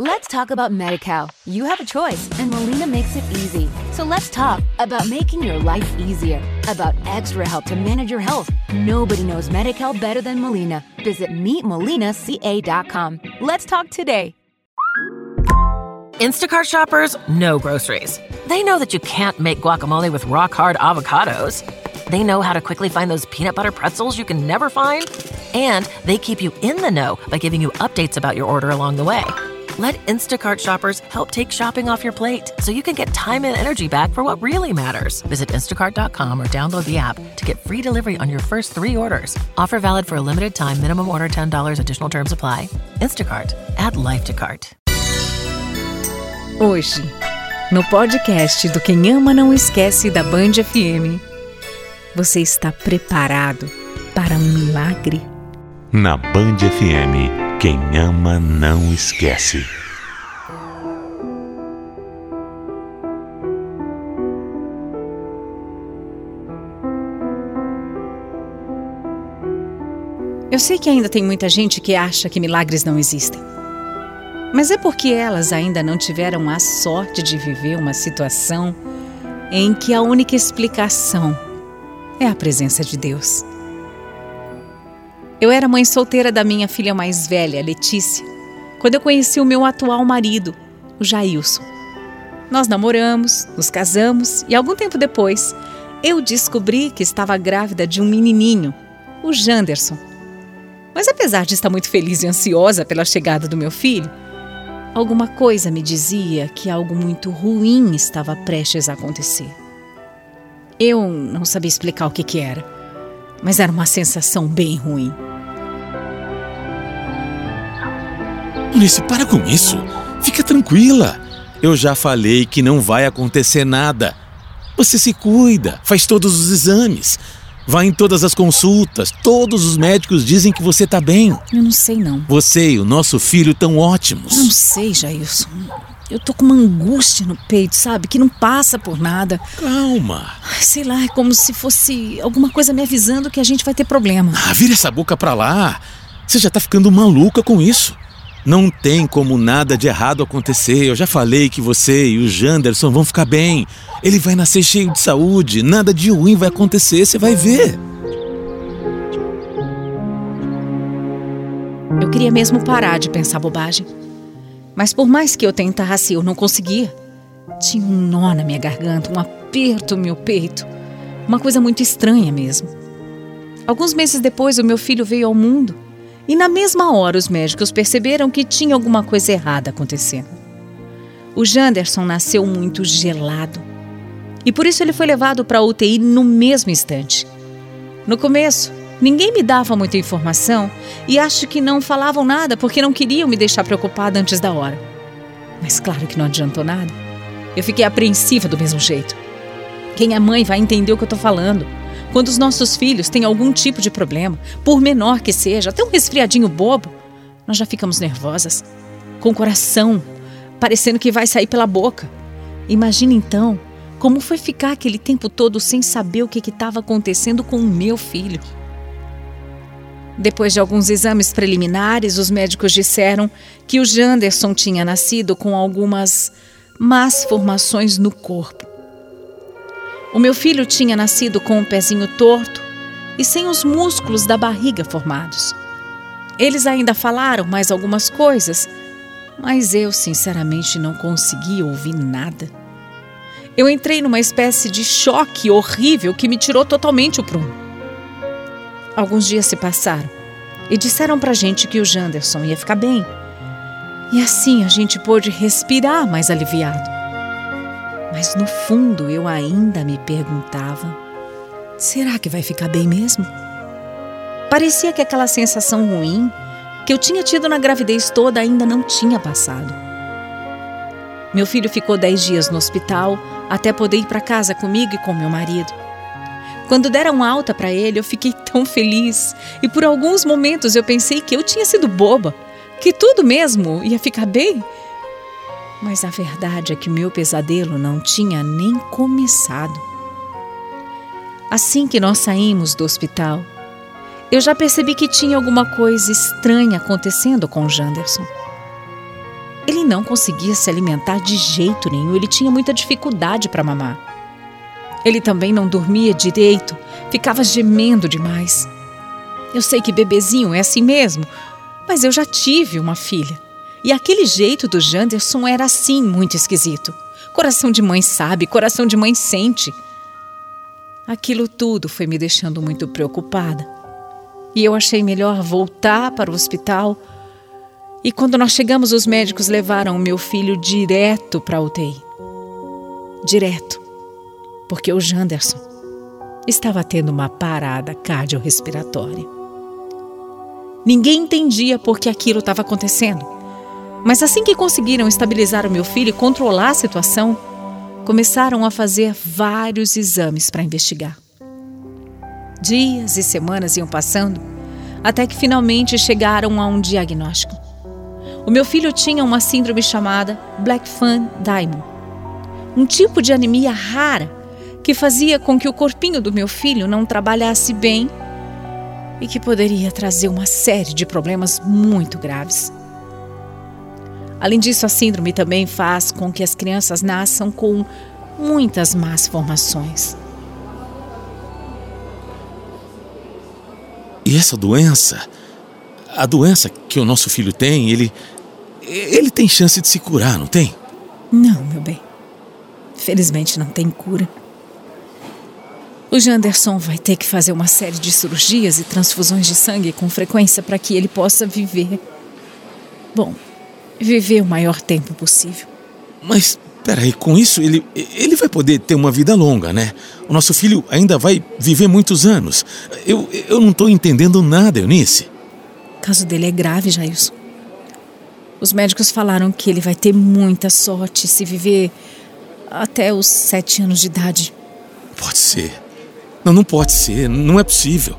Let's talk about MediCal. You have a choice, and Molina makes it easy. So let's talk about making your life easier, about extra help to manage your health. Nobody knows MediCal better than Molina. Visit meetmolinaca.com. Let's talk today. Instacart shoppers know groceries. They know that you can't make guacamole with rock hard avocados. They know how to quickly find those peanut butter pretzels you can never find. And they keep you in the know by giving you updates about your order along the way. Let Instacart shoppers help take shopping off your plate so you can get time and energy back for what really matters. Visit instacart.com or download the app to get free delivery on your first three orders. Offer valid for a limited time, minimum order $10, additional terms apply. Instacart, add life to cart. Hoje, no podcast do Quem Ama Não Esquece da Band FM, você está preparado para um milagre? Na Band FM, quem ama não esquece. Eu sei que ainda tem muita gente que acha que milagres não existem. Mas é porque elas ainda não tiveram a sorte de viver uma situação em que a única explicação é a presença de Deus. Eu era mãe solteira da minha filha mais velha, Letícia, quando eu conheci o meu atual marido, o Jailson. Nós namoramos, nos casamos e algum tempo depois eu descobri que estava grávida de um menininho, o Janderson. Mas apesar de estar muito feliz e ansiosa pela chegada do meu filho, alguma coisa me dizia que algo muito ruim estava prestes a acontecer. Eu não sabia explicar o que, que era, mas era uma sensação bem ruim. Alice, para com isso. Fica tranquila. Eu já falei que não vai acontecer nada. Você se cuida, faz todos os exames, vai em todas as consultas. Todos os médicos dizem que você está bem. Eu não sei não. Você e o nosso filho estão ótimos. Não sei, Jailson. Eu tô com uma angústia no peito, sabe? Que não passa por nada. Calma. Sei lá, é como se fosse alguma coisa me avisando que a gente vai ter problema. Ah, vira essa boca pra lá. Você já tá ficando maluca com isso. Não tem como nada de errado acontecer. Eu já falei que você e o Janderson vão ficar bem. Ele vai nascer cheio de saúde. Nada de ruim vai acontecer, você vai ver. Eu queria mesmo parar de pensar bobagem. Mas por mais que eu tentasse, eu não conseguia. Tinha um nó na minha garganta, um aperto no meu peito. Uma coisa muito estranha mesmo. Alguns meses depois, o meu filho veio ao mundo. E na mesma hora, os médicos perceberam que tinha alguma coisa errada acontecendo. O Janderson nasceu muito gelado. E por isso ele foi levado para a UTI no mesmo instante. No começo, ninguém me dava muita informação e acho que não falavam nada porque não queriam me deixar preocupada antes da hora. Mas claro que não adiantou nada. Eu fiquei apreensiva do mesmo jeito. Quem é mãe vai entender o que eu estou falando. Quando os nossos filhos têm algum tipo de problema, por menor que seja, até um resfriadinho bobo, nós já ficamos nervosas, com o coração parecendo que vai sair pela boca. Imagina então como foi ficar aquele tempo todo sem saber o que estava acontecendo com o meu filho. Depois de alguns exames preliminares, os médicos disseram que o Janderson tinha nascido com algumas más formações no corpo. O meu filho tinha nascido com o pezinho torto e sem os músculos da barriga formados. Eles ainda falaram mais algumas coisas, mas eu, sinceramente, não consegui ouvir nada. Eu entrei numa espécie de choque horrível que me tirou totalmente o prumo. Alguns dias se passaram e disseram pra gente que o Janderson ia ficar bem. E assim a gente pôde respirar mais aliviado. Mas no fundo eu ainda me perguntava: será que vai ficar bem mesmo? Parecia que aquela sensação ruim que eu tinha tido na gravidez toda ainda não tinha passado. Meu filho ficou dez dias no hospital até poder ir para casa comigo e com meu marido. Quando deram alta para ele, eu fiquei tão feliz e por alguns momentos eu pensei que eu tinha sido boba, que tudo mesmo ia ficar bem. Mas a verdade é que meu pesadelo não tinha nem começado. Assim que nós saímos do hospital, eu já percebi que tinha alguma coisa estranha acontecendo com o Janderson. Ele não conseguia se alimentar de jeito nenhum, ele tinha muita dificuldade para mamar. Ele também não dormia direito, ficava gemendo demais. Eu sei que bebezinho é assim mesmo, mas eu já tive uma filha. E aquele jeito do Janderson era assim, muito esquisito. Coração de mãe sabe, coração de mãe sente. Aquilo tudo foi me deixando muito preocupada. E eu achei melhor voltar para o hospital. E quando nós chegamos, os médicos levaram o meu filho direto para a UTI. Direto. Porque o Janderson estava tendo uma parada cardiorrespiratória. Ninguém entendia por que aquilo estava acontecendo. Mas assim que conseguiram estabilizar o meu filho e controlar a situação, começaram a fazer vários exames para investigar. Dias e semanas iam passando até que finalmente chegaram a um diagnóstico. O meu filho tinha uma síndrome chamada Black Fan Diamond, um tipo de anemia rara que fazia com que o corpinho do meu filho não trabalhasse bem e que poderia trazer uma série de problemas muito graves. Além disso, a síndrome também faz com que as crianças nasçam com muitas más formações. E essa doença, a doença que o nosso filho tem, ele ele tem chance de se curar, não tem? Não, meu bem. Felizmente não tem cura. O Janderson vai ter que fazer uma série de cirurgias e transfusões de sangue com frequência para que ele possa viver. Bom, viver o maior tempo possível. Mas, peraí, com isso ele, ele vai poder ter uma vida longa, né? O nosso filho ainda vai viver muitos anos. Eu, eu não estou entendendo nada, Eunice. O caso dele é grave, Jailson. Os médicos falaram que ele vai ter muita sorte se viver até os sete anos de idade. Pode ser. Não, não pode ser. Não é possível.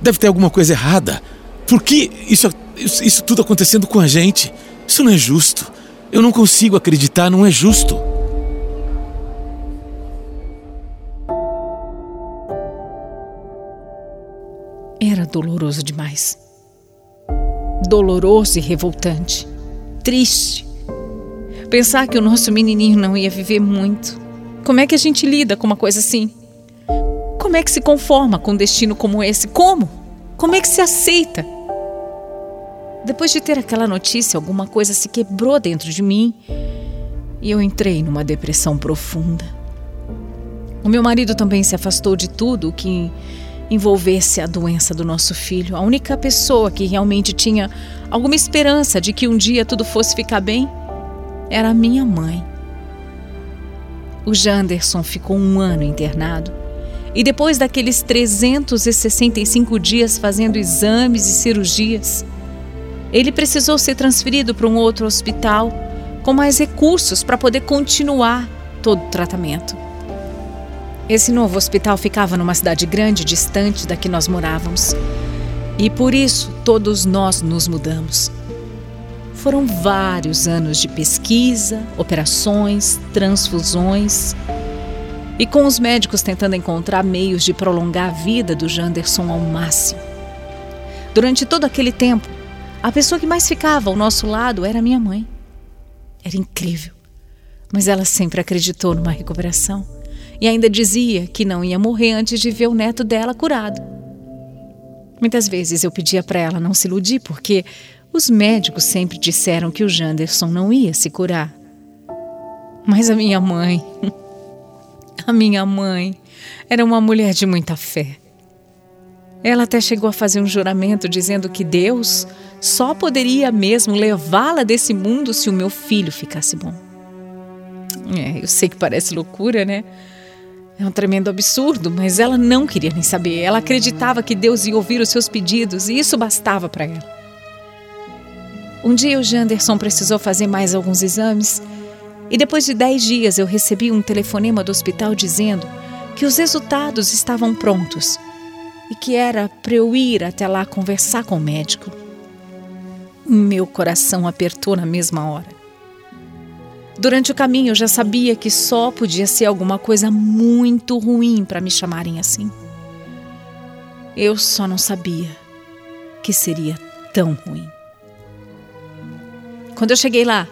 Deve ter alguma coisa errada. Por que isso, isso, isso tudo acontecendo com a gente? Isso não é justo. Eu não consigo acreditar, não é justo. Era doloroso demais. Doloroso e revoltante. Triste. Pensar que o nosso menininho não ia viver muito. Como é que a gente lida com uma coisa assim? Como é que se conforma com um destino como esse? Como? Como é que se aceita? Depois de ter aquela notícia, alguma coisa se quebrou dentro de mim e eu entrei numa depressão profunda. O meu marido também se afastou de tudo que envolvesse a doença do nosso filho. A única pessoa que realmente tinha alguma esperança de que um dia tudo fosse ficar bem era a minha mãe. O Janderson ficou um ano internado e depois daqueles 365 dias fazendo exames e cirurgias, ele precisou ser transferido para um outro hospital com mais recursos para poder continuar todo o tratamento. Esse novo hospital ficava numa cidade grande, distante da que nós morávamos. E por isso todos nós nos mudamos. Foram vários anos de pesquisa, operações, transfusões e com os médicos tentando encontrar meios de prolongar a vida do Janderson ao máximo. Durante todo aquele tempo, a pessoa que mais ficava ao nosso lado era minha mãe. Era incrível, mas ela sempre acreditou numa recuperação e ainda dizia que não ia morrer antes de ver o neto dela curado. Muitas vezes eu pedia para ela não se iludir, porque os médicos sempre disseram que o Janderson não ia se curar. Mas a minha mãe. A minha mãe era uma mulher de muita fé. Ela até chegou a fazer um juramento dizendo que Deus só poderia mesmo levá-la desse mundo se o meu filho ficasse bom. É, eu sei que parece loucura, né? É um tremendo absurdo, mas ela não queria nem saber. Ela acreditava que Deus ia ouvir os seus pedidos e isso bastava para ela. Um dia o Janderson precisou fazer mais alguns exames e depois de dez dias eu recebi um telefonema do hospital dizendo que os resultados estavam prontos e que era para eu ir até lá conversar com o médico. Meu coração apertou na mesma hora. Durante o caminho eu já sabia que só podia ser alguma coisa muito ruim para me chamarem assim. Eu só não sabia que seria tão ruim. Quando eu cheguei lá,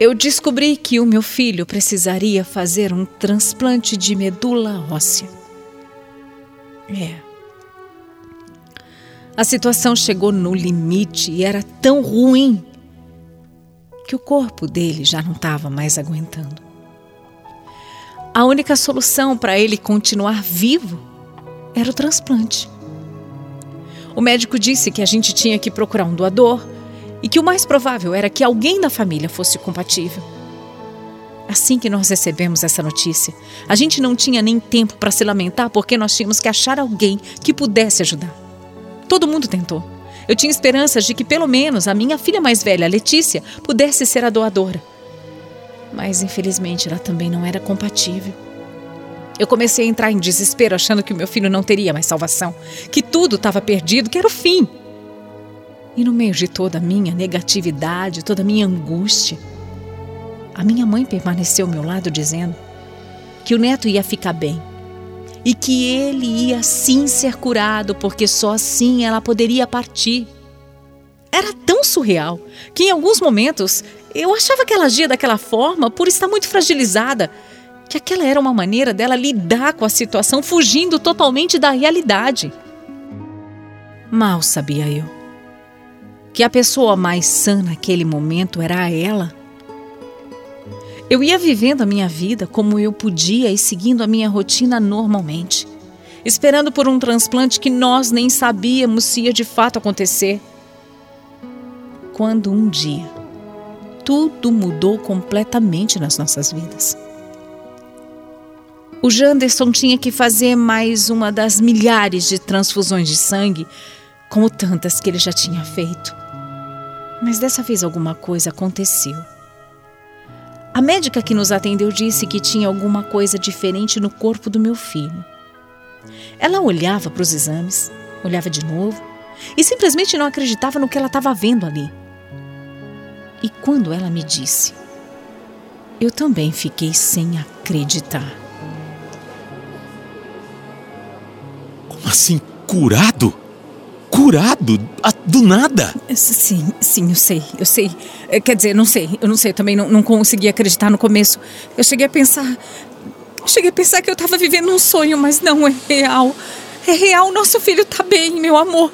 eu descobri que o meu filho precisaria fazer um transplante de medula óssea. É. A situação chegou no limite e era tão ruim que o corpo dele já não estava mais aguentando. A única solução para ele continuar vivo era o transplante. O médico disse que a gente tinha que procurar um doador e que o mais provável era que alguém da família fosse compatível. Assim que nós recebemos essa notícia, a gente não tinha nem tempo para se lamentar porque nós tínhamos que achar alguém que pudesse ajudar. Todo mundo tentou. Eu tinha esperanças de que pelo menos a minha filha mais velha, Letícia, pudesse ser a doadora. Mas infelizmente ela também não era compatível. Eu comecei a entrar em desespero achando que o meu filho não teria mais salvação, que tudo estava perdido, que era o fim. E no meio de toda a minha negatividade, toda a minha angústia, a minha mãe permaneceu ao meu lado dizendo que o neto ia ficar bem e que ele ia sim ser curado, porque só assim ela poderia partir. Era tão surreal que em alguns momentos eu achava que ela agia daquela forma por estar muito fragilizada, que aquela era uma maneira dela lidar com a situação fugindo totalmente da realidade. Mal sabia eu que a pessoa mais sã naquele momento era ela. Eu ia vivendo a minha vida como eu podia e seguindo a minha rotina normalmente, esperando por um transplante que nós nem sabíamos se ia de fato acontecer. Quando um dia tudo mudou completamente nas nossas vidas. O Janderson tinha que fazer mais uma das milhares de transfusões de sangue, como tantas que ele já tinha feito. Mas dessa vez alguma coisa aconteceu. A médica que nos atendeu disse que tinha alguma coisa diferente no corpo do meu filho. Ela olhava para os exames, olhava de novo e simplesmente não acreditava no que ela estava vendo ali. E quando ela me disse, eu também fiquei sem acreditar. Como assim, curado? Curado do nada. Sim, sim, eu sei, eu sei. É, quer dizer, não sei, eu não sei, eu também não, não consegui acreditar no começo. Eu cheguei a pensar. Cheguei a pensar que eu estava vivendo um sonho, mas não é real. É real, nosso filho está bem, meu amor.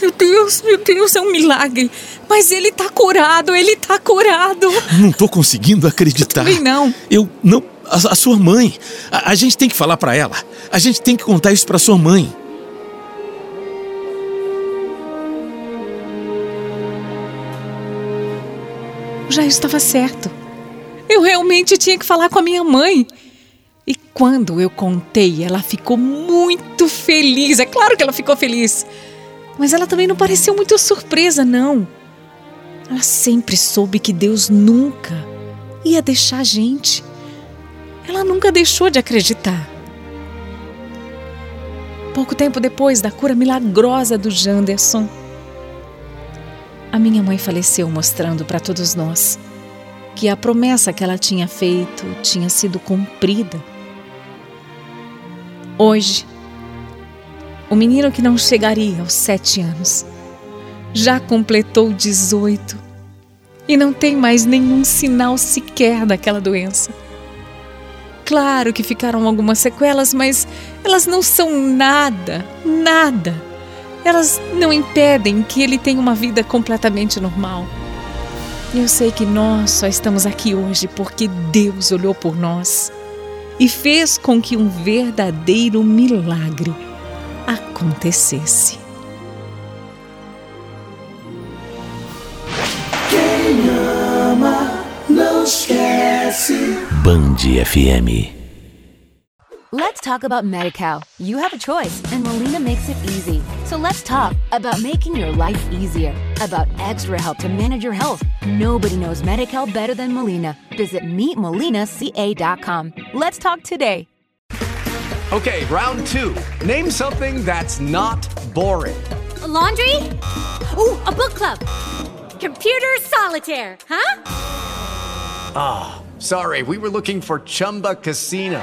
Meu Deus, meu Deus, é um milagre. Mas ele está curado, ele está curado. Não estou conseguindo acreditar. Eu também não. Eu não. A, a sua mãe. A, a gente tem que falar para ela. A gente tem que contar isso para sua mãe. Já estava certo. Eu realmente tinha que falar com a minha mãe. E quando eu contei, ela ficou muito feliz. É claro que ela ficou feliz. Mas ela também não pareceu muito surpresa, não. Ela sempre soube que Deus nunca ia deixar a gente. Ela nunca deixou de acreditar. Pouco tempo depois da cura milagrosa do Janderson, a minha mãe faleceu mostrando para todos nós que a promessa que ela tinha feito tinha sido cumprida. Hoje, o menino que não chegaria aos sete anos já completou 18 e não tem mais nenhum sinal sequer daquela doença. Claro que ficaram algumas sequelas, mas elas não são nada, nada elas não impedem que ele tenha uma vida completamente normal. Eu sei que nós só estamos aqui hoje porque Deus olhou por nós e fez com que um verdadeiro milagre acontecesse. Quem ama não esquece. Band FM. Let's talk about MediCal. You have a choice, and Molina makes it easy. So let's talk about making your life easier, about extra help to manage your health. Nobody knows MediCal better than Molina. Visit meetmolinaca.com. Let's talk today. Okay, round two. Name something that's not boring. A laundry? Ooh, a book club. Computer solitaire, huh? Ah, oh, sorry, we were looking for Chumba Casino.